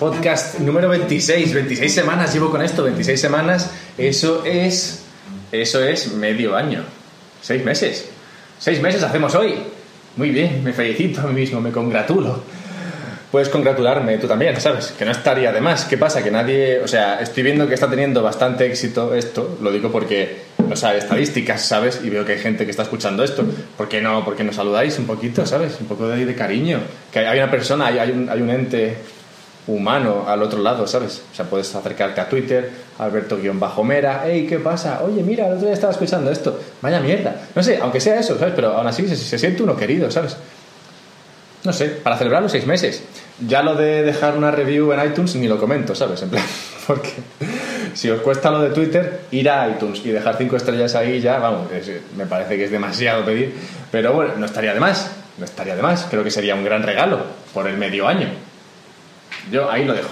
Podcast número 26, 26 semanas llevo con esto, 26 semanas, eso es, eso es medio año, seis meses, seis meses hacemos hoy, muy bien, me felicito a mí mismo, me congratulo. Puedes congratularme tú también, ¿sabes? Que no estaría de más. ¿Qué pasa? Que nadie, o sea, estoy viendo que está teniendo bastante éxito esto, lo digo porque, no sé, estadísticas, ¿sabes? Y veo que hay gente que está escuchando esto. ¿Por qué no? ¿Por qué no saludáis un poquito, ¿sabes? Un poco de, de cariño. Que hay una persona, hay, hay un ente humano al otro lado, ¿sabes? O sea, puedes acercarte a Twitter, Alberto-Mera, hey, ¿qué pasa? Oye, mira, el otro día estaba escuchando esto, vaya mierda. No sé, aunque sea eso, ¿sabes? Pero aún así se, se siente uno querido, ¿sabes? No sé, para celebrar los seis meses. Ya lo de dejar una review en iTunes ni lo comento, ¿sabes? En plan, porque si os cuesta lo de Twitter, ir a iTunes y dejar cinco estrellas ahí ya, vamos, es- me parece que es demasiado pedir. Pero bueno, no estaría de más, no estaría de más. Creo que sería un gran regalo por el medio año. Yo ahí lo dejo.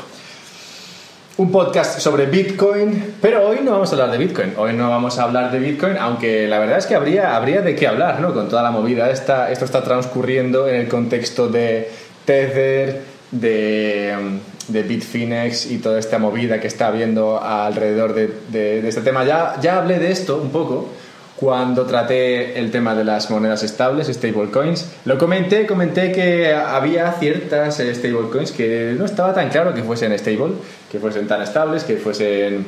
Un podcast sobre Bitcoin, pero hoy no vamos a hablar de Bitcoin. Hoy no vamos a hablar de Bitcoin, aunque la verdad es que habría, habría de qué hablar, ¿no? Con toda la movida esta. Esto está transcurriendo en el contexto de Tether, de, de Bitfinex y toda esta movida que está habiendo alrededor de, de- de este tema. Ya, ya hablé de esto un poco cuando traté el tema de las monedas estables, stablecoins. Lo comenté, comenté que había ciertas eh, stablecoins que no estaba tan claro que fuesen stable, que fuesen tan estables, que fuesen,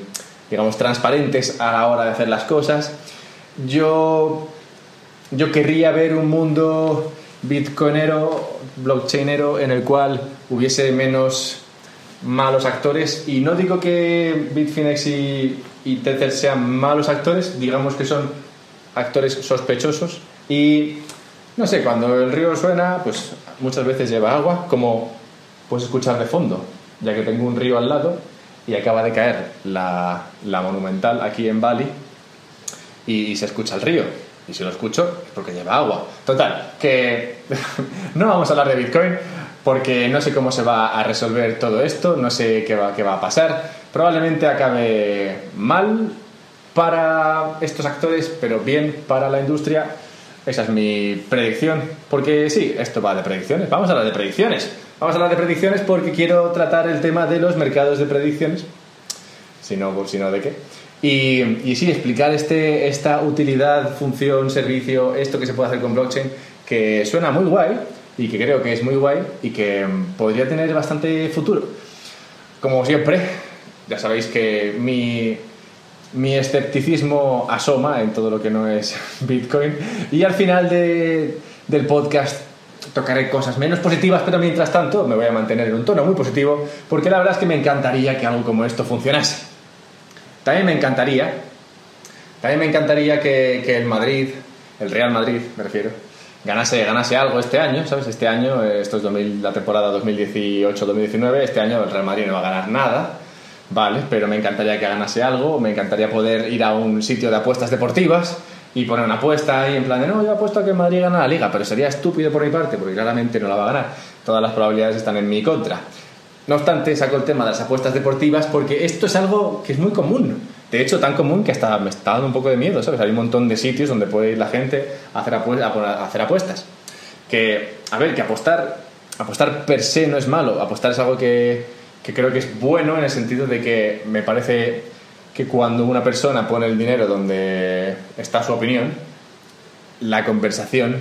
digamos, transparentes a la hora de hacer las cosas. Yo, yo querría ver un mundo bitcoinero, blockchainero, en el cual hubiese menos malos actores y no digo que Bitfinex y, y Tether sean malos actores, digamos que son actores sospechosos y no sé, cuando el río suena, pues muchas veces lleva agua, como puedes escuchar de fondo, ya que tengo un río al lado y acaba de caer la, la monumental aquí en Bali y se escucha el río. Y si lo escucho es porque lleva agua. Total, que no vamos a hablar de Bitcoin porque no sé cómo se va a resolver todo esto, no sé qué va, qué va a pasar. Probablemente acabe mal para estos actores, pero bien para la industria. Esa es mi predicción. Porque sí, esto va de predicciones. Vamos a hablar de predicciones. Vamos a hablar de predicciones porque quiero tratar el tema de los mercados de predicciones si no, si no de qué. Y, y sí, explicar este, esta utilidad, función, servicio, esto que se puede hacer con blockchain, que suena muy guay y que creo que es muy guay y que mm, podría tener bastante futuro. Como siempre, ya sabéis que mi, mi escepticismo asoma en todo lo que no es Bitcoin y al final de- del podcast tocaré cosas menos positivas, pero mientras tanto me voy a mantener en un tono muy positivo porque la verdad es que me encantaría que algo como esto funcionase. También me encantaría, también me encantaría que, que el Madrid, el Real Madrid me refiero, ganase, ganase algo este año, ¿sabes? Este año, eh, esto es 2000 la temporada 2018-2019, este año el Real Madrid no va a ganar nada, ¿vale? Pero me encantaría que ganase algo, me encantaría poder ir a un sitio de apuestas deportivas y poner una apuesta ahí en plan de, no, yo apuesto a que Madrid gana la liga, pero sería estúpido por mi parte, porque claramente no la va a ganar. Todas las probabilidades están en mi contra. No obstante, saco el tema de las apuestas deportivas porque esto es algo que es muy común. De hecho, tan común que hasta me está dando un poco de miedo, ¿sabes? Hay un montón de sitios donde puede ir la gente a hacer apuestas. Que, a ver, que apostar, apostar per se no es malo. Apostar es algo que, que creo que es bueno en el sentido de que me parece que cuando una persona pone el dinero donde está su opinión, la conversación,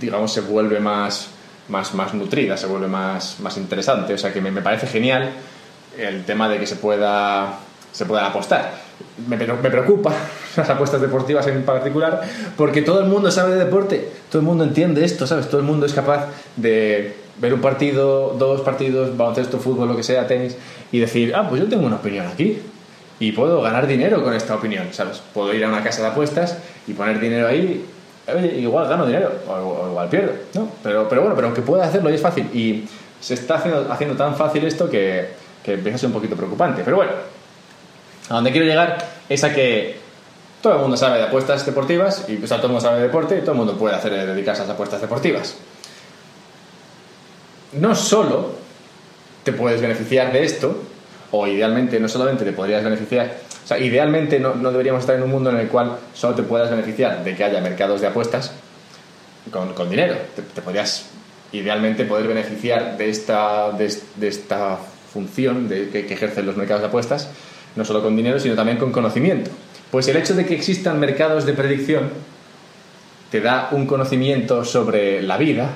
digamos, se vuelve más, más, más nutrida, se vuelve más, más interesante. O sea que me, me parece genial el tema de que se pueda, se pueda apostar. Me, me preocupa las apuestas deportivas en particular porque todo el mundo sabe de deporte, todo el mundo entiende esto, ¿sabes? Todo el mundo es capaz de ver un partido, dos partidos, baloncesto, fútbol, lo que sea, tenis, y decir, ah, pues yo tengo una opinión aquí y puedo ganar dinero con esta opinión, ¿sabes? Puedo ir a una casa de apuestas y poner dinero ahí, igual gano dinero, o, o igual pierdo, ¿no? Pero, pero bueno, pero aunque pueda hacerlo es fácil, y se está haciendo, tan fácil esto que, que empieza a ser un poquito preocupante. Pero bueno, a donde quiero llegar es a que todo el mundo sabe de apuestas deportivas, y pues, todo el mundo sabe de deporte, y todo el mundo puede hacer, dedicarse a las apuestas deportivas. No solo te puedes beneficiar de esto, o idealmente no solamente te podrías beneficiar, o sea, idealmente no, no deberíamos estar en un mundo en el cual solo te puedas beneficiar de que haya mercados de apuestas con, con dinero. Te, podrías idealmente poder beneficiar de esta, de, esta función de, que, que ejercen los mercados de apuestas, no solo con dinero, sino también con conocimiento. Pues el hecho de que existan mercados de predicción te da un conocimiento sobre la vida,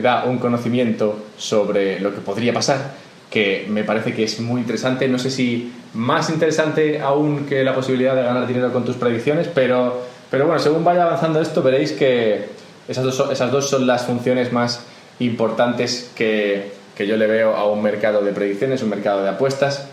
da un conocimiento sobre lo que podría pasar, que me parece que es muy interesante. No sé si más interesante aún que la posibilidad de ganar dinero con tus predicciones, pero, pero bueno, según vaya avanzando esto veréis que esas dos, esas dos son las funciones más importantes que, que yo le veo a un mercado de predicciones, un mercado de apuestas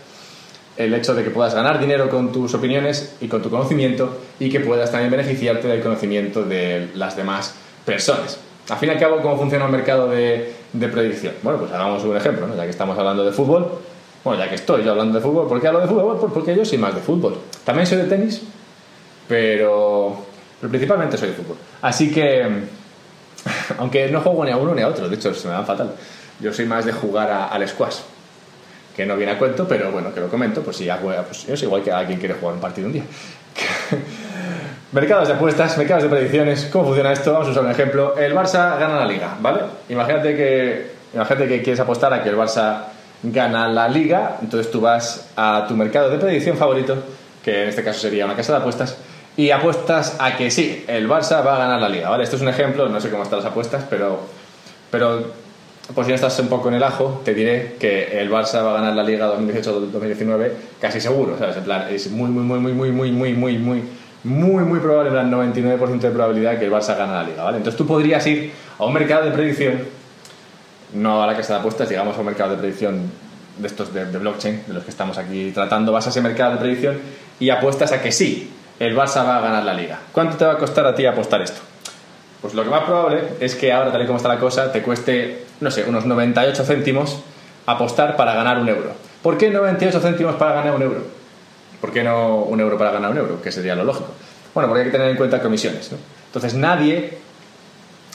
el hecho de que puedas ganar dinero con tus opiniones y con tu conocimiento y que puedas también beneficiarte del conocimiento de las demás personas. Al fin y al cabo, ¿cómo funciona un mercado de, predicción? Bueno, pues hagamos un ejemplo, ya que estamos hablando de fútbol. Bueno, ya que estoy yo hablando de fútbol, ¿por qué hablo de fútbol? Pues porque yo soy más de fútbol. También soy de tenis, pero, pero principalmente soy de fútbol. Así que, aunque no juego ni a uno ni a otro, de hecho se me dan fatal, yo soy más de jugar al squash que no viene a cuento, pero bueno, que lo comento, pues si ya pues es igual que alguien quiere jugar un partido un día. mercados de apuestas, mercados de predicciones, ¿cómo funciona esto? Vamos a usar un ejemplo. El Barça gana la liga, ¿vale? Imagínate que, imagínate que quieres apostar a que el Barça gana la liga, entonces tú vas a tu mercado de predicción favorito, que en este caso sería una casa de apuestas, y apuestas a que sí, el Barça va a ganar la liga, ¿vale? Esto es un ejemplo, no sé cómo están las apuestas, pero, pero pues si no estás un poco en el ajo, te diré que el Barça va a ganar la Liga 2018-2019 casi seguro, ¿sabes? En plan, es muy, muy, muy, muy, muy, muy, muy, muy, muy, muy, muy probable, en plan 99% de probabilidad que el Barça gane la Liga, ¿vale? Entonces tú podrías ir a un mercado de predicción, no a la casa de apuestas, digamos a un mercado de predicción de estos de, de blockchain, de los que estamos aquí tratando, vas a ese mercado de predicción y apuestas a que sí, el Barça va a ganar la Liga. ¿Cuánto te va a costar a ti apostar esto? Pues lo que más probable es que ahora, tal y como está la cosa, te cueste, no sé, unos 98 céntimos apostar para ganar un euro. ¿Por qué 98 céntimos para ganar un euro? ¿Por qué no un euro para ganar un euro? Que sería lo lógico. Bueno, porque hay que tener en cuenta comisiones. ¿no? Entonces nadie,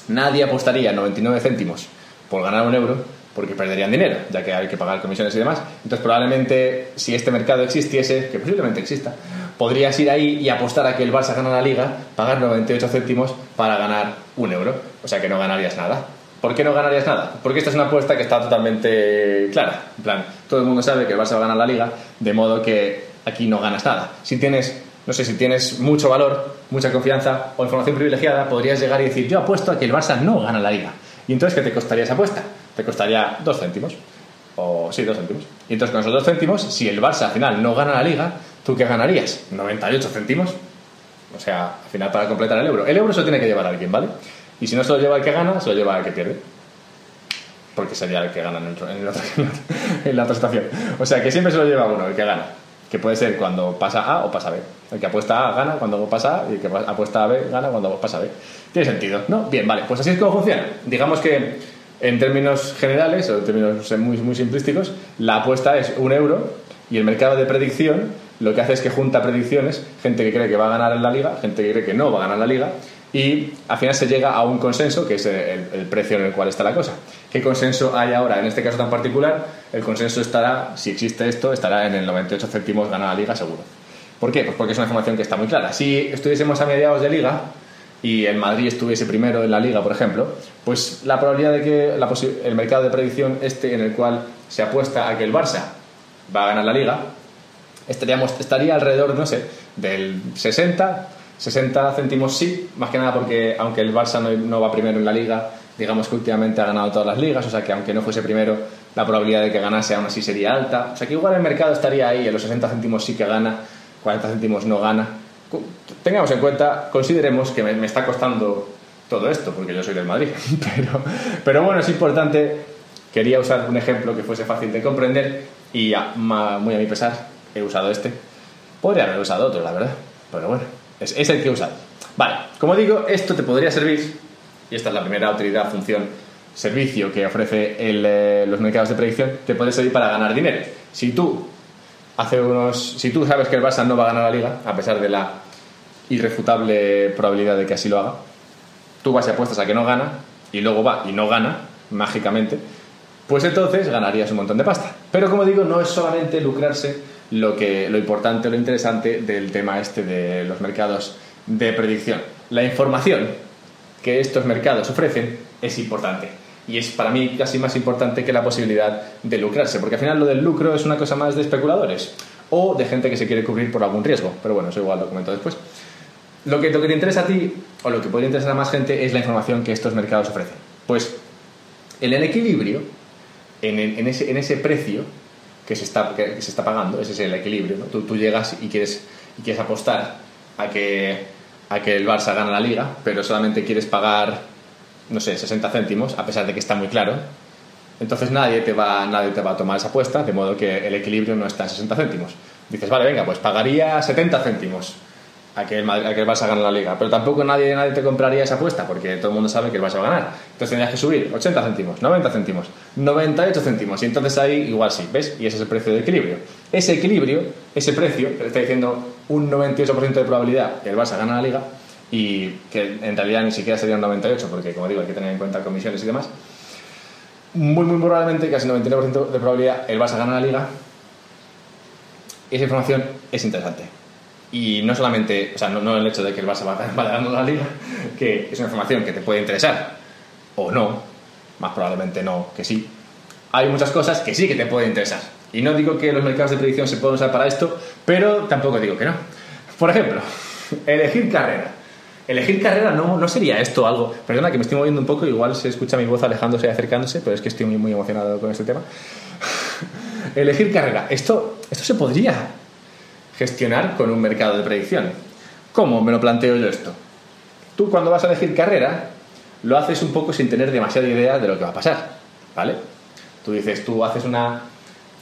nadie apostaría 99 céntimos por ganar un euro porque perderían dinero, ya que hay que pagar comisiones y demás. Entonces probablemente si este mercado existiese, que posiblemente exista, podrías ir ahí y apostar a que el Barça gana la liga, pagar 98 céntimos para ganar un euro. O sea que no ganarías nada. ¿Por qué no ganarías nada? Porque esta es una apuesta que está totalmente clara. En plan, todo el mundo sabe que el Barça va a ganar la liga, de modo que aquí no ganas nada. Si tienes, no sé, si tienes mucho valor, mucha confianza o información privilegiada, podrías llegar y decir, yo apuesto a que el Barça no gana la liga. ¿Y entonces qué te costaría esa apuesta? Te costaría dos céntimos. O sí, dos céntimos. Y entonces con esos dos céntimos, si el Barça al final no gana la liga, ¿Tú qué ganarías? ¿98 céntimos? O sea, al final para completar el euro. El euro se lo tiene que llevar alguien, ¿vale? Y si no se lo lleva el que gana, se lo lleva el que pierde. Porque sería el que gana en, en, la otra. O sea, que siempre se lo lleva uno, el que gana. Que puede ser cuando pasa A o pasa B. El que apuesta A gana cuando pasa A y el que apuesta a B gana cuando pasa B. Tiene sentido, ¿no? Bien, vale. Pues así es como funciona. Digamos que en términos generales o en términos muy, muy simplísticos, la apuesta es un euro y el mercado de predicción lo que hace es que junta predicciones, gente que cree que va a ganar en la liga, gente que cree que no va a ganar la liga, y al final se llega a un consenso, que es el, precio en el cual está la cosa. ¿Qué consenso hay ahora en este caso tan particular? El consenso estará, si existe esto, estará en el 98 céntimos ganar la liga seguro. ¿Por qué? Pues porque es una información que está muy clara. Si estuviésemos a mediados de liga y el Madrid estuviese primero en la liga, por ejemplo, pues la probabilidad de que el mercado de predicción este en el cual se apuesta a que el Barça va a ganar la liga, estaríamos, estaría alrededor, no sé, del 60, 60 céntimos sí, más que nada porque aunque el Barça no, va primero en la liga, digamos que últimamente ha ganado todas las ligas, o sea que aunque no fuese primero, la probabilidad de que ganase aún así sería alta. O sea que igual el mercado estaría ahí, en los 60 céntimos sí que gana, 40 céntimos no gana. Tengamos en cuenta, consideremos que me, está costando todo esto, porque yo soy del Madrid, pero, pero bueno, es importante, quería usar un ejemplo que fuese fácil de comprender y muy a mi pesar, he usado este. Podría haber usado otro, la verdad. Pero bueno, es, el que he usado. Vale, como digo, esto te podría servir, y esta es la primera utilidad, función, servicio que ofrece eh, los mercados de predicción, te puede servir para ganar dinero. Si tú, hace unos, si tú sabes que el Barça no va a ganar la liga, a pesar de la irrefutable probabilidad de que así lo haga, tú vas y apuestas a que no gana, y luego va y no gana, mágicamente, pues entonces ganarías un montón de pasta. Pero como digo, no es solamente lucrarse lo, que, lo importante, lo interesante del tema este de los mercados de predicción. La información que estos mercados ofrecen es importante. y es para mí casi más importante que la posibilidad de lucrarse, porque al final lo del lucro es una cosa más de especuladores o de gente que se quiere cubrir por algún riesgo, pero bueno, eso igual lo comento después. Lo que, lo que te interesa a ti, o lo que podría interesar a más gente, es la información que estos mercados ofrecen. Pues en el equilibrio, en, en, ese, en ese, precio que se, está, que se está pagando, ese es el equilibrio, ¿no? tú, tú, llegas y quieres, y quieres apostar a que, a que el Barça gane la liga, pero solamente quieres pagar no sé, 60 céntimos, a pesar de que está muy claro, entonces nadie te va, nadie te va a tomar esa apuesta, de modo que el equilibrio no está en 60 céntimos. Dices, vale, venga, pues pagaría 70 céntimos a que, el, a que el Barça gane la liga, pero tampoco nadie, nadie te compraría esa apuesta, porque todo el mundo sabe que el Barça va a ganar. Entonces tendrías que subir 80 céntimos, 90 céntimos, 98 céntimos, y entonces ahí igual sí, ¿ves? Y ese es el precio de equilibrio. Ese equilibrio, ese precio, que le está diciendo un 98% de probabilidad que el Barça gana la liga, y que en realidad ni siquiera sería un 98, porque como digo, hay que tener en cuenta comisiones y demás. Muy, muy probablemente, casi 99% de probabilidad, el Barça gana la liga. Esa información es interesante. Y no solamente, o sea, no, el hecho de que el Barça va ganar la liga, que es una información que te puede interesar, o no, más probablemente no, que sí. Hay muchas cosas que sí que te pueden interesar. Y no digo que los mercados de predicción se puedan usar para esto, pero tampoco digo que no. Por ejemplo, elegir carrera. Elegir carrera no, no sería esto algo. Perdona que me estoy moviendo un poco, igual se escucha mi voz alejándose y acercándose, pero es que estoy muy, muy emocionado con este tema. Elegir carrera. Esto, esto se podría gestionar con un mercado de predicción. ¿Cómo me lo planteo yo esto? Tú cuando vas a elegir carrera, lo haces un poco sin tener demasiada idea de lo que va a pasar. ¿Vale? Tú dices, tú haces una,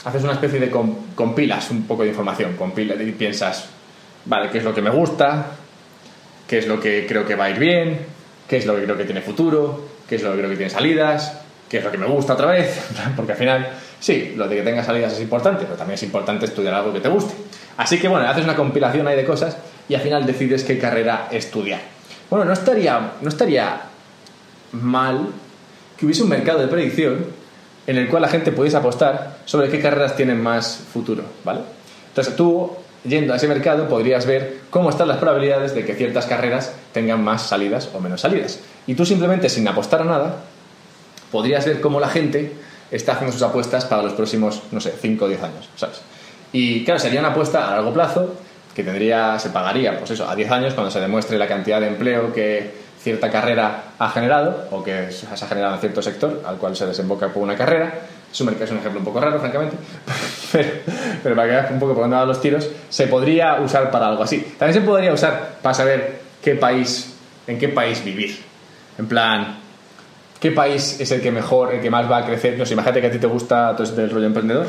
haces una especie de compilas un poco de información, compilas y piensas, vale, ¿qué es lo que me gusta? qué es lo que creo que va a ir bien, qué es lo que creo que tiene futuro, qué es lo que creo que tiene salidas, qué es lo que me gusta otra vez, porque al final, sí, lo de que tenga salidas es importante, pero también es importante estudiar algo que te guste. Así que bueno, haces una compilación ahí de cosas y al final decides qué carrera estudiar. Bueno, no estaría, no estaría mal que hubiese un mercado de predicción en el cual la gente pudiese apostar sobre qué carreras tienen más futuro, ¿vale? Entonces tú yendo a ese mercado podrías ver cómo están las probabilidades de que ciertas carreras tengan más salidas o menos salidas. Y tú simplemente sin apostar a nada, podrías ver cómo la gente está haciendo sus apuestas para los próximos, no sé, 5 o 10 años, ¿sabes? Y claro, sería una apuesta a largo plazo que tendría, se pagaría, pues eso, a 10 años cuando se demuestre la cantidad de empleo que cierta carrera ha generado o que se ha generado en cierto sector al cual se desemboca por una carrera. Es un, es un ejemplo un poco raro, francamente, pero, para que veas un poco por dónde van los tiros, se podría usar para algo así. También se podría usar para saber qué país, en qué país vivir. En plan, ¿qué país es el que mejor, el que más va a crecer? Imagínate que a ti te gusta todo este rollo emprendedor.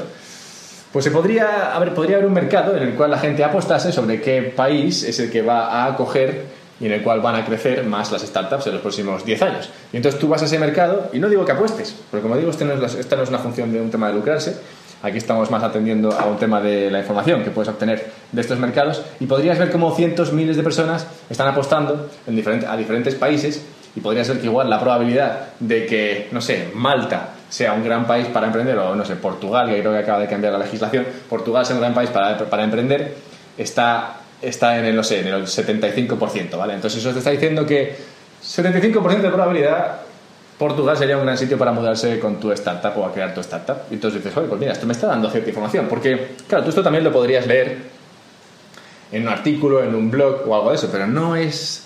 Pues se podría podría haber un mercado en el cual la gente apostase sobre qué país es el que va a acoger y en el cual van a crecer más las startups en los próximos 10 años. Y entonces tú vas a ese mercado y no digo que apuestes, porque como digo, esta no es, esta no es una función de un tema de lucrarse, aquí estamos más atendiendo a un tema de la información que puedes obtener de estos mercados y podrías ver cómo cientos, miles de personas están apostando en a diferentes países y podrías ver que igual la probabilidad de que, no sé, Malta sea un gran país para emprender, o no sé, Portugal, que creo que acaba de cambiar la legislación, Portugal sea un gran país para, para emprender, está está en el, no sé, en el 75%, ¿vale? Entonces eso te está diciendo que 75% de probabilidad Portugal sería un gran sitio para mudarse con tu startup o a crear tu startup. Y entonces dices, oye, pues mira, esto me está dando cierta información. Porque, claro, tú esto también lo podrías leer en un artículo, en un blog o algo de eso, pero no es,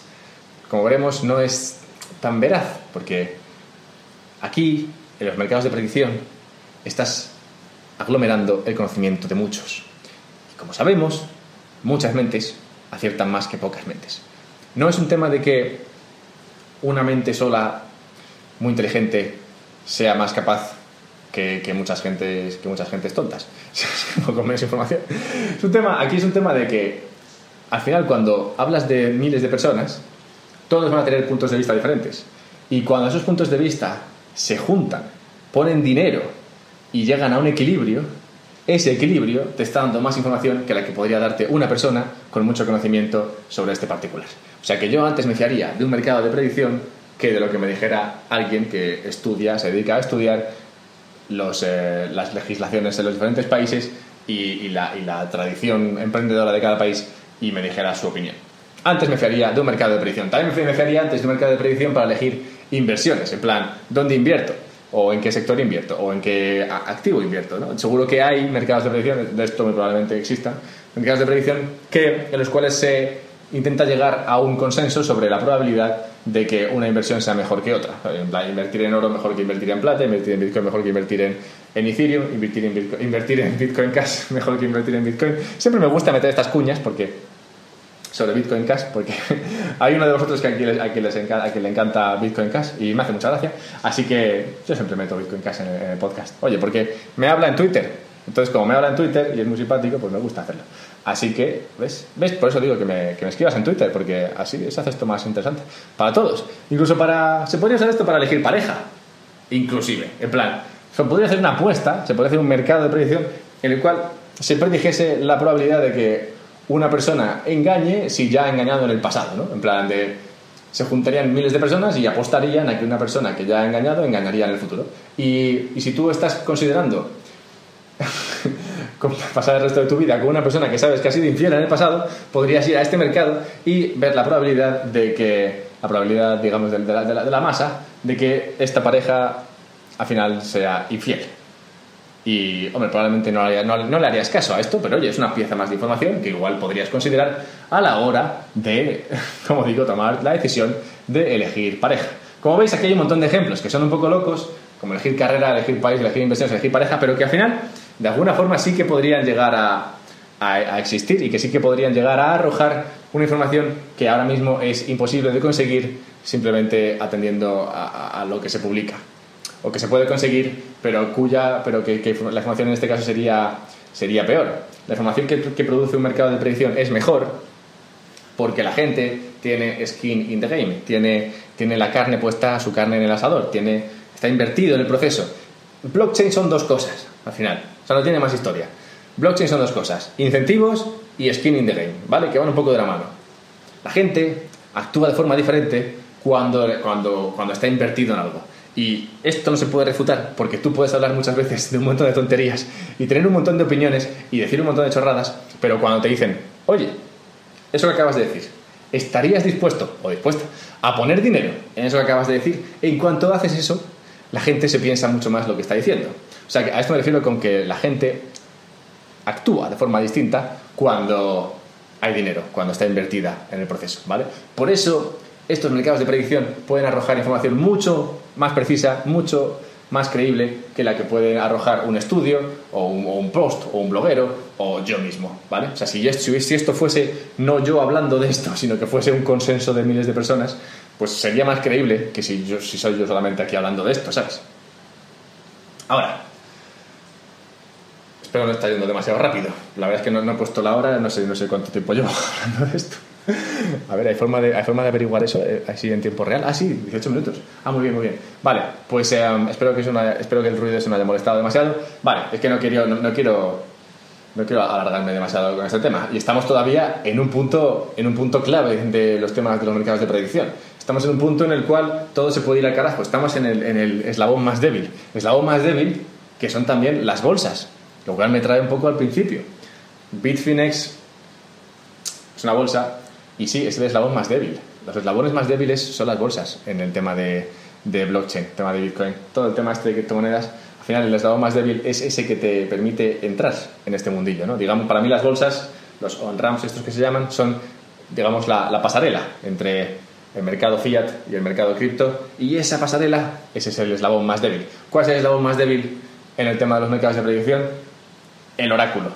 como veremos, no es tan veraz. Porque aquí, en los mercados de predicción, estás aglomerando el conocimiento de muchos. Y como sabemos, muchas mentes aciertan más que pocas mentes. No es un tema de que una mente sola, muy inteligente, sea más capaz que, muchas, gentes, que muchas gentes tontas, con menos información. Es un tema, aquí es un tema de que al final cuando hablas de miles de personas, todos van a tener puntos de vista diferentes. Y cuando esos puntos de vista se juntan, ponen dinero y llegan a un equilibrio, ese equilibrio te está dando más información que la que podría darte una persona con mucho conocimiento sobre este particular. O sea que yo antes me fiaría de un mercado de predicción que de lo que me dijera alguien que estudia, se dedica a estudiar los, eh, las legislaciones de los diferentes países y, la, y la tradición emprendedora de cada país y me dijera su opinión. Antes me fiaría de un mercado de predicción. También me fiaría antes de un mercado de predicción para elegir inversiones, en plan, ¿dónde invierto? O en qué sector invierto, o en qué activo invierto. ¿no? Seguro que hay mercados de predicción, de esto muy probablemente existan, mercados de predicción que, en los cuales se intenta llegar a un consenso sobre la probabilidad de que una inversión sea mejor que otra. invertir en oro mejor que invertir en plata, invertir en Bitcoin mejor que invertir en, en Ethereum, invertir en, Bitcoin, invertir en Bitcoin Cash mejor que invertir en Bitcoin. Siempre me gusta meter estas cuñas porque sobre Bitcoin Cash, porque hay uno de vosotros que a quien, encanta, a quien le encanta Bitcoin Cash y me hace mucha gracia. Así que yo siempre meto Bitcoin Cash en el podcast. Oye, porque me habla en Twitter. Entonces, como me habla en Twitter y es muy simpático, pues me gusta hacerlo. Así que, ¿ves? ¿ves? Por eso digo que me, que me escribas en Twitter, porque así se hace esto más interesante. Para todos. Incluso para... Se podría usar esto para elegir pareja. Inclusive. En plan, se podría hacer una apuesta, se podría hacer un mercado de predicción en el cual se predijese la probabilidad de que una persona engañe si ya ha engañado en el pasado, ¿no? En plan de... Se juntarían miles de personas y apostarían a que una persona que ya ha engañado engañaría en el futuro. Y, si tú estás considerando pasar el resto de tu vida con una persona que sabes que ha sido infiel en el pasado, podrías ir a este mercado y ver la probabilidad de que, la probabilidad, digamos, de, la, de la, masa, de que esta pareja al final sea infiel. Y, hombre, probablemente no, no, le harías caso a esto, pero oye, es una pieza más de información que igual podrías considerar a la hora de, como digo, tomar la decisión de elegir pareja. Como veis, aquí hay un montón de ejemplos que son un poco locos, como elegir carrera, elegir país, elegir inversiones, elegir pareja, pero que al final de alguna forma sí que podrían llegar a, existir y que sí que podrían llegar a arrojar una información que ahora mismo es imposible de conseguir simplemente atendiendo a, lo que se publica o que se puede conseguir pero cuya pero que, la información en este caso sería sería peor la información que, produce un mercado de predicción es mejor porque la gente tiene skin in the game tiene tiene la carne puesta su carne en el asador tiene está invertido en el proceso blockchain son dos cosas al final o sea, no tiene más historia. Blockchain son dos cosas, incentivos y skin in the game, ¿vale? Que van un poco de la mano. La gente actúa de forma diferente cuando, cuando, cuando está invertido en algo. Y esto no se puede refutar porque tú puedes hablar muchas veces de un montón de tonterías y tener un montón de opiniones y decir un montón de chorradas, pero cuando te dicen, oye, eso que acabas de decir, ¿estarías dispuesto o dispuesta a poner dinero en eso que acabas de decir? En cuanto haces eso, la gente se piensa mucho más lo que está diciendo. O sea, a esto me refiero con que la gente actúa de forma distinta cuando hay dinero, cuando está invertida en el proceso, ¿vale? Por eso estos mercados de predicción pueden arrojar información mucho más precisa, mucho más creíble que la que puede arrojar un estudio o un, post o un bloguero o yo mismo, ¿vale? O sea, si, esto fuese no yo hablando de esto, sino que fuese un consenso de miles de personas, pues sería más creíble que si, soy yo solamente aquí hablando de esto, ¿sabes? Ahora, Espero no está yendo demasiado rápido. La verdad es que no, he puesto la hora, no sé, no sé cuánto tiempo llevo hablando de esto. A ver, ¿hay forma de, ¿hay forma de averiguar eso eh, así en tiempo real? Ah, sí, 18 minutos. Ah, muy bien, muy bien. Vale, pues em, espero, que espero que el ruido se no haya molestado demasiado. Vale, es que no quiero, no, quiero no quiero alargarme demasiado con este tema. Y estamos todavía en un punto, en un punto clave de los temas de los mercados de predicción. Estamos en un punto en el cual todo se puede ir al carajo. Estamos en el, en el eslabón más débil. eslabón más débil que son también las bolsas. Lo cual me trae un poco al principio. Bitfinex es una bolsa y sí, es el eslabón más débil. Los eslabones más débiles son las bolsas en el tema de, de blockchain, tema de Bitcoin. Todo el tema este de criptomonedas, al final el eslabón más débil es ese que te permite entrar en este mundillo. ¿no? Digamos, para mí las bolsas, los on-ramps estos que se llaman, son digamos la, la pasarela entre el mercado fiat y el mercado cripto y esa pasarela, ese es el eslabón más débil. ¿Cuál es el eslabón más débil en el tema de los mercados de predicción? el oráculo.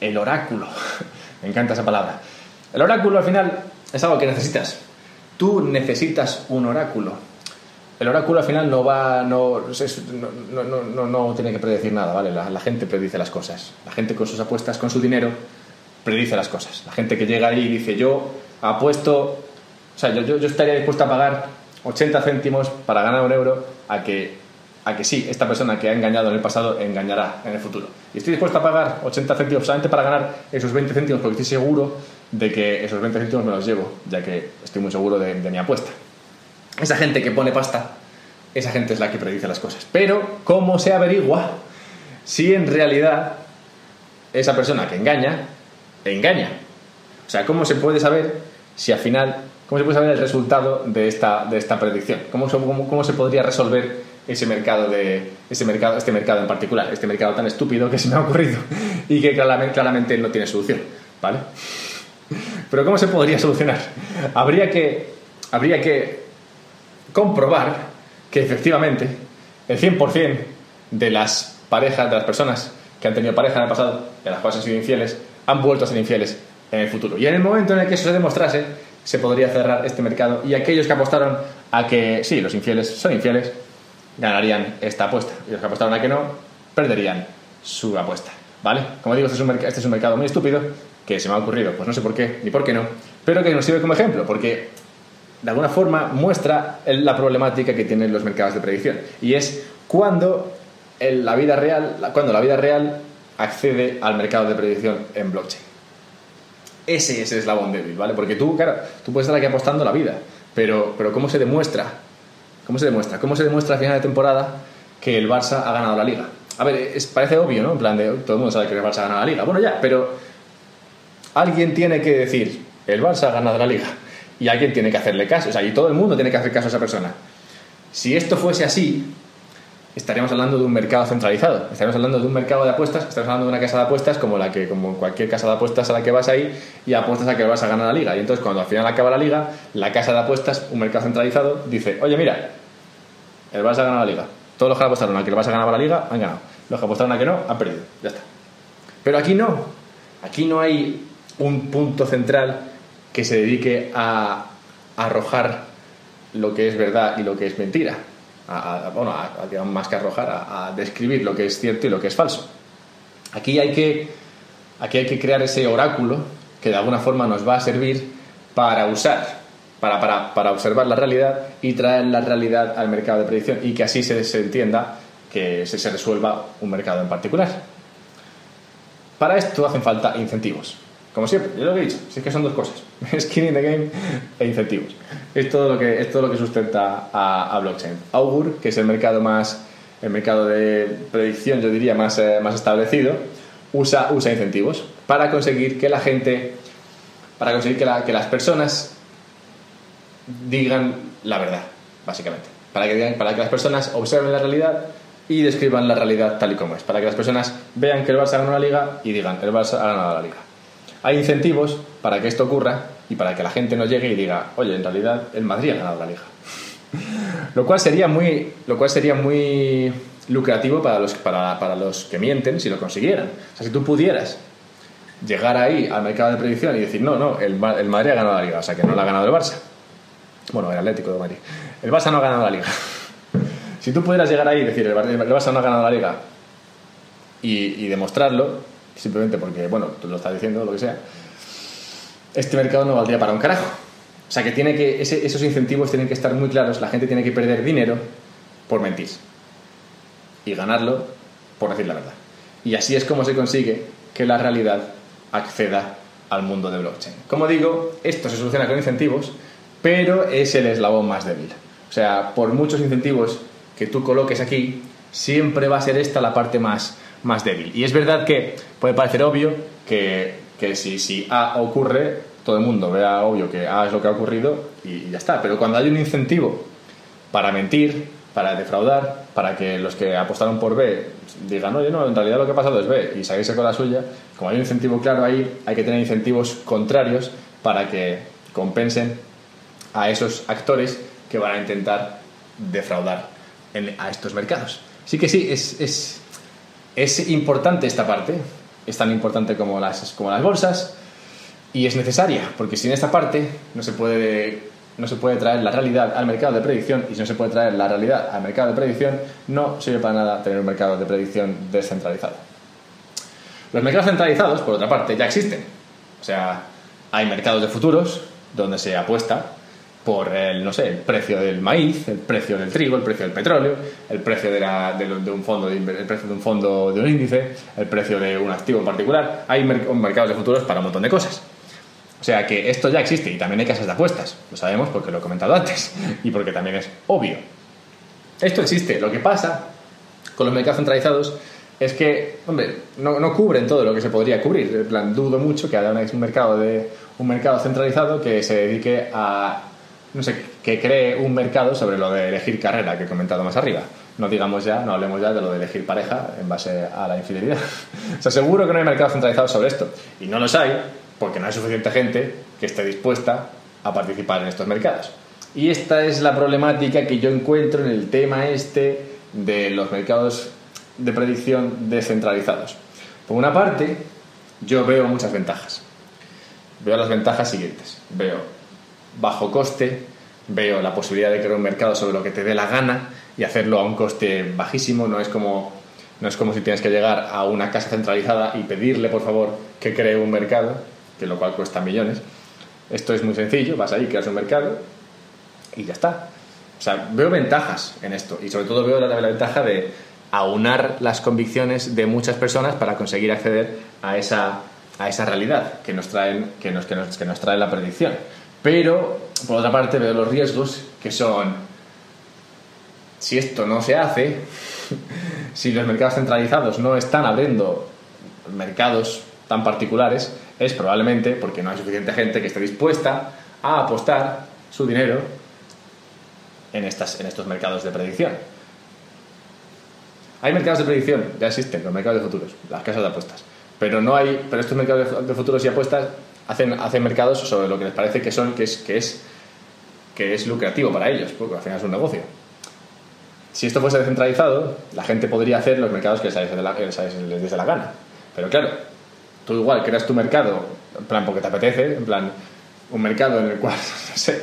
El oráculo. Me encanta esa palabra. El oráculo al final es algo que necesitas. Tú necesitas un oráculo. El oráculo al final no va, no, no, no, tiene que predecir nada, ¿vale? La, gente predice las cosas. La gente con sus apuestas, con su dinero, predice las cosas. La gente que llega ahí y dice, yo apuesto, o sea, yo, yo, yo estaría dispuesto a pagar 80 céntimos para ganar un euro a que a que sí, esta persona que ha engañado en el pasado engañará en el futuro. Y estoy dispuesto a pagar 80 céntimos solamente para ganar esos 20 céntimos porque estoy seguro de que esos 20 céntimos me los llevo, ya que estoy muy seguro de, mi apuesta. Esa gente que pone pasta, esa gente es la que predice las cosas. Pero, ¿cómo se averigua si en realidad esa persona que engaña, engaña? O sea, ¿cómo se puede saber si al final, cómo se puede saber el resultado de esta, de esta predicción? ¿Cómo, cómo, cómo se podría resolver ese mercado de ese mercado este mercado en particular este mercado tan estúpido que se me ha ocurrido y que claramente, claramente no tiene solución vale pero cómo se podría solucionar habría que habría que comprobar que efectivamente el 100% de las parejas de las personas que han tenido pareja en el pasado de las cuales han sido infieles han vuelto a ser infieles en el futuro y en el momento en el que eso se demostrase se podría cerrar este mercado y aquellos que apostaron a que sí, los infieles son infieles, ganarían esta apuesta. Y los que apostaron a que no, perderían su apuesta. ¿Vale? Como digo, este es, un este es un mercado muy estúpido que se me ha ocurrido, pues no sé por qué ni por qué no, pero que nos sirve como ejemplo, porque de alguna forma muestra la problemática que tienen los mercados de predicción. Y es cuando la vida real, cuando la vida real accede al mercado de predicción en blockchain. Ese es el eslabón débil, ¿vale? Porque tú, claro, tú puedes estar aquí apostando la vida, pero, pero ¿cómo se demuestra? ¿Cómo se demuestra? ¿Cómo se demuestra a final de temporada que el Barça ha ganado la liga? A ver, es, parece obvio, ¿no? En plan de todo el mundo sabe que el Barça ha ganado la liga. Bueno, ya, pero alguien tiene que decir, el Barça ha ganado la liga. Y alguien tiene que hacerle caso. O sea, y todo el mundo tiene que hacer caso a esa persona. Si esto fuese así, estaríamos hablando de un mercado centralizado. Estaríamos hablando de un mercado de apuestas, estaríamos hablando de una casa de apuestas como la que, como cualquier casa de apuestas a la que vas ahí y apuestas a que vas a ganar la liga. Y entonces cuando al final acaba la liga, la casa de apuestas, un mercado centralizado, dice, oye mira, el Barça ha ganado la liga. Todos los que apostaron a que el Barça ganaba la liga han ganado. Los que apostaron a que no, han perdido. Ya está. Pero aquí no. Aquí no hay un punto central que se dedique a arrojar lo que es verdad y lo que es mentira bueno, a, más que arrojar, a, describir lo que es cierto y lo que es falso. Aquí hay, que, aquí hay que crear ese oráculo que de alguna forma nos va a servir para usar, para, para, para observar la realidad y traer la realidad al mercado de predicción y que así se, se entienda que se, se resuelva un mercado en particular. Para esto hacen falta incentivos. Como siempre, yo lo he dicho, si es que son dos cosas, skin in the game e incentivos. Es todo lo que, es todo lo que sustenta a, blockchain. Augur, que es el mercado más, el mercado de predicción, yo diría, más, eh, más establecido, usa, usa incentivos para conseguir que la gente, para conseguir que, que las personas digan la verdad, básicamente. Para que, digan, para que las personas observen la realidad y describan la realidad tal y como es. Para que las personas vean que el Barça ganado la liga y digan, el Barça ha ganado la liga. Hay incentivos para que esto ocurra y para que la gente no llegue y diga, oye, en realidad el Madrid ha ganado la liga. lo, cual sería muy, lo cual sería muy lucrativo para los, para, para los que mienten si lo consiguieran. O sea, si tú pudieras llegar ahí al mercado de predicción y decir, no, no, el, Madrid ha ganado la liga, o sea, que no la ha ganado el Barça. Bueno, el Atlético de Madrid. El Barça no ha ganado la liga. si tú pudieras llegar ahí y decir, el Barça no ha ganado la liga y demostrarlo, simplemente porque, bueno, tú lo estás diciendo, lo que sea, este mercado no valdría para un carajo. O sea que, tiene que esos incentivos tienen que estar muy claros, la gente tiene que perder dinero por mentir y ganarlo por decir la verdad. Y así es como se consigue que la realidad acceda al mundo de blockchain. Como digo, esto se soluciona con incentivos, pero es el eslabón más débil. O sea, por muchos incentivos que tú coloques aquí, siempre va a ser esta la parte más, más débil. Y es verdad que puede parecer obvio que, que si, si A ocurre, todo el mundo vea obvio que A es lo que ha ocurrido y, ya está. Pero cuando hay un incentivo para mentir, para defraudar, para que los que apostaron por B digan, oye, no, en realidad lo que ha pasado es B y salirse con la suya, como hay un incentivo claro ahí, hay que tener incentivos contrarios para que compensen a esos actores que van a intentar defraudar a estos mercados. Así que sí, es, es, es importante esta parte, es tan importante como las, como las bolsas y es necesaria, porque sin esta parte no se puede no se puede traer la realidad al mercado de predicción y si no se puede traer la realidad al mercado de predicción, no sirve para nada tener un mercado de predicción descentralizado. Los mercados centralizados, por otra parte, ya existen. O sea, hay mercados de futuros donde se apuesta por el, no sé, el precio del maíz, el precio del trigo, el precio del petróleo, el precio de, un fondo de, el precio de un fondo de un índice, el precio de un activo en particular. Hay mercados de futuros para un montón de cosas. O sea que esto ya existe y también hay casas de apuestas. Lo sabemos porque lo he comentado antes y porque también es obvio. Esto existe. Lo que pasa con los mercados centralizados es que, hombre, no, no cubren todo lo que se podría cubrir. En plan, dudo mucho que haya un mercado, de, un mercado centralizado que se dedique a no sé, que cree un mercado sobre lo de elegir carrera que he comentado más arriba. No digamos ya, no hablemos ya de lo de elegir pareja en base a la infidelidad. o sea, seguro que no hay mercados centralizados sobre esto. Y no los hay porque no hay suficiente gente que esté dispuesta a participar en estos mercados. Y esta es la problemática que yo encuentro en el tema este de los mercados de predicción descentralizados. Por una parte, yo veo muchas ventajas. Veo las ventajas siguientes. Veo bajo coste, veo la posibilidad de crear un mercado sobre lo que te dé la gana y hacerlo a un coste bajísimo. No es como, no es como si tienes que llegar a una casa centralizada y pedirle, por favor, que cree un mercado, que lo cual cuesta millones. Esto es muy sencillo, vas ahí, creas un mercado y ya está. O sea, veo ventajas en esto y sobre todo veo la, ventaja de aunar las convicciones de muchas personas para conseguir acceder a esa, a esa realidad que nos, traen, que, nos, que, nos, que nos trae la predicción. Pero, por otra parte, veo los riesgos que son, si esto no se hace, si los mercados centralizados no están abriendo mercados tan particulares, es probablemente porque no hay suficiente gente que esté dispuesta a apostar su dinero en, estas, en estos mercados de predicción. Hay mercados de predicción, ya existen, los mercados de futuros, las casas de apuestas. Pero no hay, pero estos mercados de futuros y apuestas hacen, hacen mercados sobre lo que les parece que son, que es, que es, que es lucrativo para ellos, porque al final es un negocio. Si esto fuese descentralizado, la gente podría hacer los mercados que les, les diese la gana. Pero claro, tú igual creas tu mercado, en plan porque te apetece, en plan un mercado en el cual, no sé,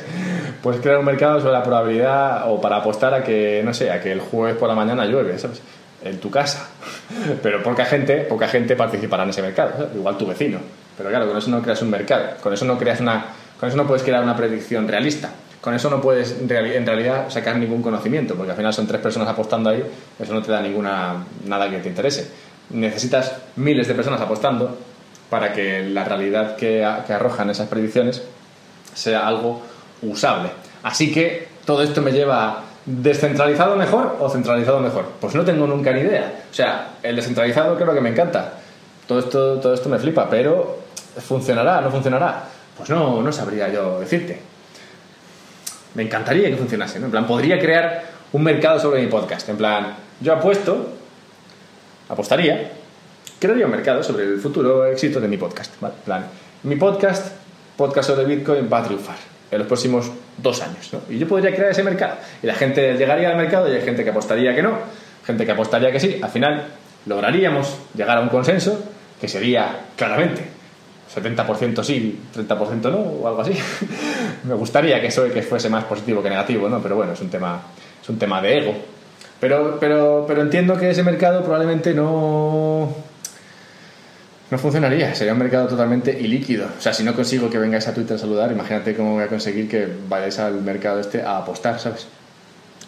puedes crear un mercado sobre la probabilidad o para apostar a que, no sé, a que el jueves por la mañana llueve, ¿sabes? En tu casa. Pero poca gente, poca gente participará en ese mercado, igual tu vecino. Pero claro, con eso no creas un mercado, con eso no creas una, con eso no puedes crear una predicción realista. Con eso no puedes en realidad sacar ningún conocimiento, porque al final son tres personas apostando ahí, eso no te da ninguna nada que te interese. Necesitas miles de personas apostando para que la realidad que, arrojan esas predicciones sea algo usable. Así que todo esto me lleva a ¿Descentralizado mejor o centralizado mejor? Pues no tengo nunca ni idea. O sea, el descentralizado creo que me encanta. Todo esto, todo esto me flipa, pero ¿funcionará? ¿No funcionará? Pues no, no sabría yo decirte. Me encantaría que funcionase, ¿no? En plan, podría crear un mercado sobre mi podcast. En plan, yo apuesto, apostaría, crearía un mercado sobre el futuro éxito de mi podcast. ¿vale? plan, mi podcast, podcast sobre Bitcoin, va a triunfar en los próximos dos años. ¿no? Y yo podría crear ese mercado. Y la gente llegaría al mercado y hay gente que apostaría que no, gente que apostaría que sí. Al final lograríamos llegar a un consenso que sería claramente 70% sí, 30% no, o algo así. Me gustaría que eso que fuese más positivo que negativo, ¿no? Pero bueno, es un tema, es un tema de ego. Pero, pero, pero entiendo que ese mercado probablemente no no funcionaría, sería un mercado totalmente ilíquido. O sea, si no consigo que vengáis a Twitter a saludar, imagínate cómo voy a conseguir que vayáis al mercado este a apostar, ¿sabes?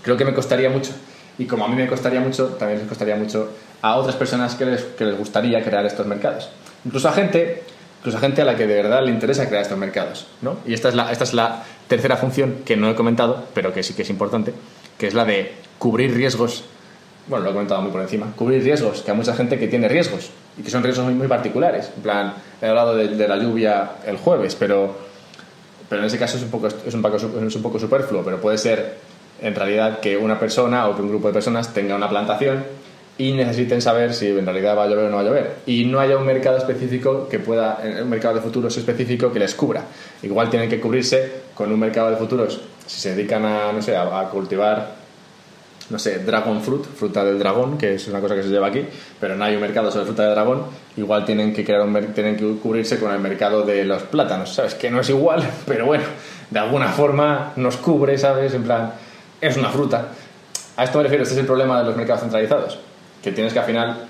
Creo que me costaría mucho. Y como a mí me costaría mucho, también les costaría mucho a otras personas que les, que les gustaría crear estos mercados. Incluso a gente, incluso gente a la que de verdad le interesa crear estos mercados, ¿no? Y esta es la, esta es la tercera función que no he comentado, pero que sí que es importante, que es la de cubrir riesgos bueno, lo he comentado muy por encima, cubrir riesgos, que hay mucha gente que tiene riesgos y que son riesgos muy, particulares. En plan, he hablado de, la lluvia el jueves, pero, pero en ese caso es un, poco, es, un poco, es un poco superfluo, pero puede ser en realidad que una persona o que un grupo de personas tenga una plantación y necesiten saber si en realidad va a llover o no va a llover. Y no haya un mercado específico que pueda, un mercado de futuros específico que les cubra. Igual tienen que cubrirse con un mercado de futuros si se dedican a, no sé, a cultivar no sé, dragon fruit, fruta del dragón, que es una cosa que se lleva aquí, pero no hay un mercado sobre fruta de dragón, igual tienen que crear un tienen que cubrirse con el mercado de los plátanos, ¿sabes? Que no es igual, pero bueno, de alguna forma nos cubre, ¿sabes? En plan, es una fruta. A esto me refiero, este es el problema de los mercados centralizados, que tienes que al final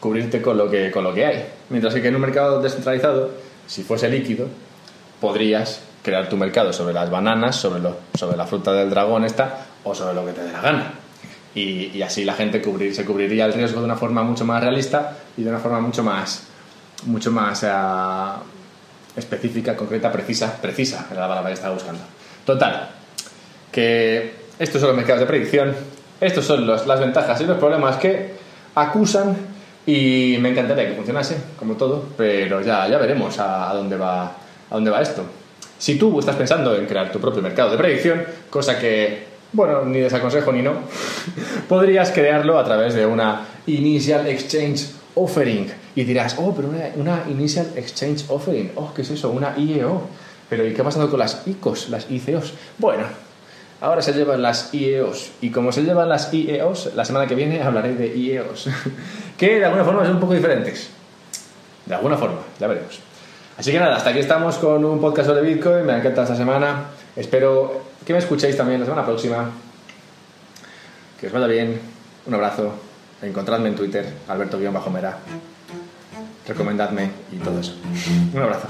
cubrirte con lo que, con lo que hay. Mientras que en un mercado descentralizado, si fuese líquido, podrías crear tu mercado sobre las bananas, sobre, lo, sobre la fruta del dragón esta, o sobre lo que te dé la gana y, así la gente cubrir, se cubriría el riesgo de una forma mucho más realista y de una forma mucho más, mucho más eh, específica, concreta, precisa, precisa, era la palabra que estaba buscando. Total, que estos son los mercados de predicción, estos son los, las ventajas y los problemas que acusan y me encantaría que funcionase, como todo, pero ya, ya veremos a, dónde va, a dónde va esto. Si tú estás pensando en crear tu propio mercado de predicción, cosa que, bueno, ni desaconsejo ni no, podrías crearlo a través de una Initial Exchange Offering. Y dirás, oh, pero una, una Initial Exchange Offering, oh, ¿qué es eso? Una IEO. Pero ¿y qué ha pasado con las ICOs, las ICOs? Bueno, Ahora se llevan las IEOs. Y como se llevan las IEOs, la semana que viene hablaré de IEOs. que de alguna forma son un poco diferentes. De alguna forma, ya veremos. Así que nada, hasta aquí estamos con un podcast sobre Bitcoin. Me encanta esta semana. Espero que me escuchéis también la semana próxima. Que os vaya bien. Un abrazo. Encontradme en Twitter, Alberto-Mera. Recomendadme y todo eso. Un abrazo.